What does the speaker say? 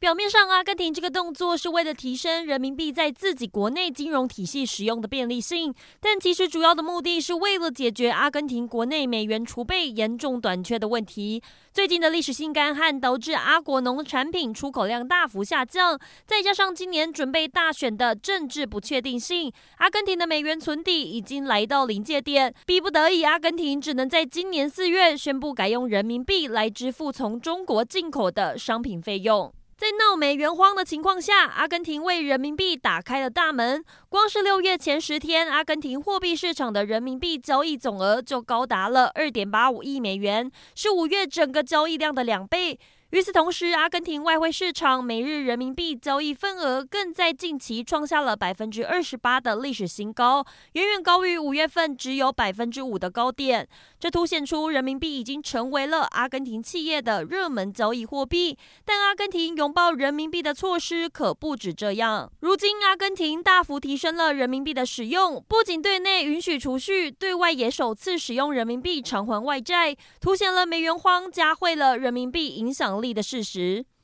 表面上，阿根廷这个动作是为了提升人民币在自己国内金融体系使用的便利性，但其实主要的目的是为了解决阿根廷国内美元储备严重短缺的问题。最近的历史性干旱导致阿国农产品出口量大幅下降，再加上今年准备大选的政治不确定性，阿根廷的美元存底已经来到临界点，逼不得已，阿根廷只能在今年四月宣布改用人民币来支付从中国进口的商品费用。在闹美元荒的情况下，阿根廷为人民币打开了大门。光是六月前十天，阿根廷货币市场的人民币交易总额就高达了二点八五亿美元，是五月整个交易量的两倍。与此同时，阿根廷外汇市场每日人民币交易份额更在近期创下了百分之二十八的历史新高，远远高于五月份只有百分之五的高点。这凸显出人民币已经成为了阿根廷企业的热门交易货币。但阿根廷拥抱人民币的措施可不止这样。如今，阿根廷大幅提升了人民币的使用，不仅对内允许储蓄，对外也首次使用人民币偿还外债，凸显了美元荒加会了人民币影响力的事实。